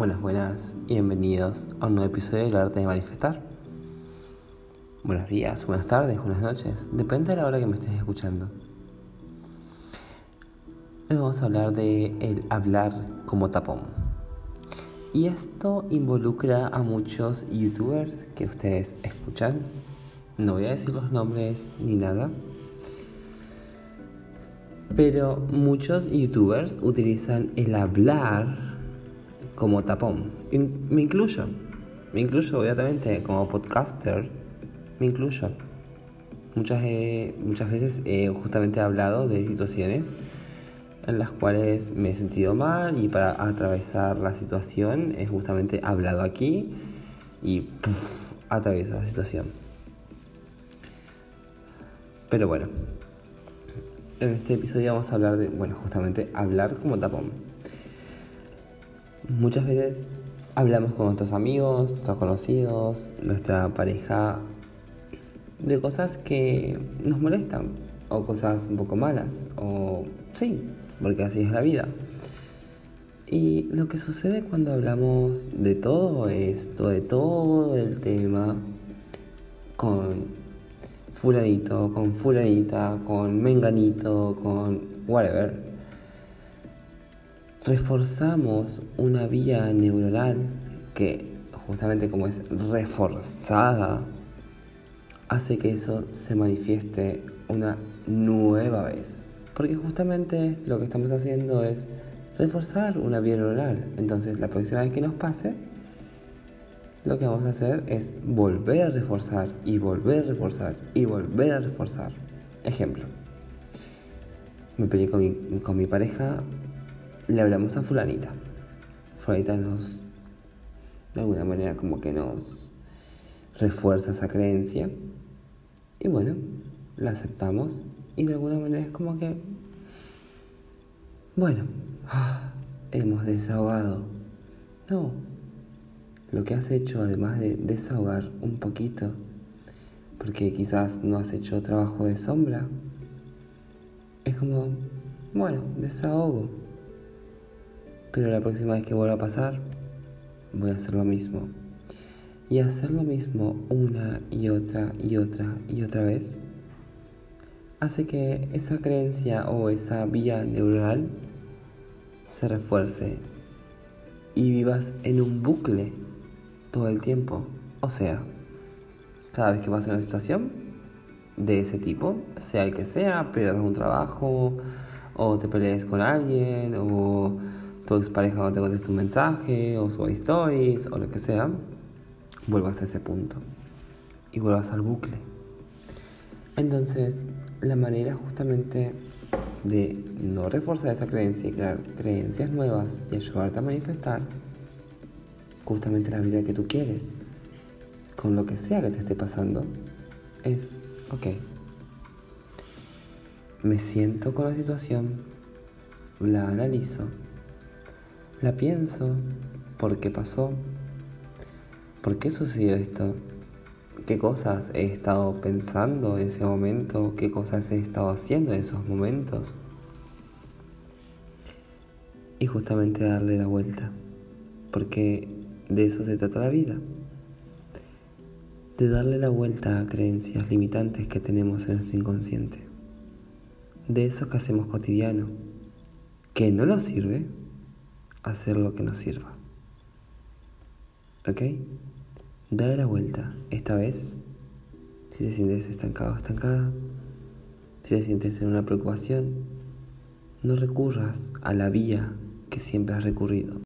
Buenas, buenas y bienvenidos a un nuevo episodio del arte de manifestar. Buenos días, buenas tardes, buenas noches, depende de la hora que me estés escuchando. Hoy vamos a hablar de el hablar como tapón. Y esto involucra a muchos youtubers que ustedes escuchan. No voy a decir los nombres ni nada. Pero muchos youtubers utilizan el hablar como tapón. me incluyo. Me incluyo, obviamente, como podcaster. Me incluyo. Muchas, muchas veces he justamente hablado de situaciones en las cuales me he sentido mal y para atravesar la situación he justamente hablado aquí y atravieso la situación. Pero bueno, en este episodio vamos a hablar de, bueno, justamente hablar como tapón. Muchas veces hablamos con nuestros amigos, nuestros conocidos, nuestra pareja, de cosas que nos molestan, o cosas un poco malas, o sí, porque así es la vida. Y lo que sucede cuando hablamos de todo esto, de todo el tema, con fulanito, con fulanita, con menganito, con whatever, reforzamos una vía neuronal que justamente como es reforzada, hace que eso se manifieste una nueva vez. Porque justamente lo que estamos haciendo es reforzar una vía neuronal. Entonces la próxima vez que nos pase, lo que vamos a hacer es volver a reforzar y volver a reforzar y volver a reforzar. Ejemplo. Me peleé con mi, con mi pareja le hablamos a fulanita. Fulanita nos, de alguna manera, como que nos refuerza esa creencia. Y bueno, la aceptamos y de alguna manera es como que, bueno, ah, hemos desahogado. No, lo que has hecho, además de desahogar un poquito, porque quizás no has hecho trabajo de sombra, es como, bueno, desahogo. Pero la próxima vez que vuelva a pasar, voy a hacer lo mismo. Y hacer lo mismo una y otra y otra y otra vez hace que esa creencia o esa vía neuronal se refuerce y vivas en un bucle todo el tiempo. O sea, cada vez que pasa una situación de ese tipo, sea el que sea, pierdas un trabajo, o te pelees con alguien, o tu expareja no te contesta un mensaje o suba stories o lo que sea, vuelvas a ese punto y vuelvas al bucle. Entonces, la manera justamente de no reforzar esa creencia y crear creencias nuevas y ayudarte a manifestar justamente la vida que tú quieres, con lo que sea que te esté pasando, es, ok, me siento con la situación, la analizo, la pienso, ¿por qué pasó? ¿Por qué sucedió esto? ¿Qué cosas he estado pensando en ese momento? ¿Qué cosas he estado haciendo en esos momentos? Y justamente darle la vuelta, porque de eso se trata la vida, de darle la vuelta a creencias limitantes que tenemos en nuestro inconsciente, de eso que hacemos cotidiano, que no nos sirve, hacer lo que nos sirva. ¿Ok? Dale la vuelta. Esta vez, si te sientes estancado o estancada, si te sientes en una preocupación, no recurras a la vía que siempre has recurrido.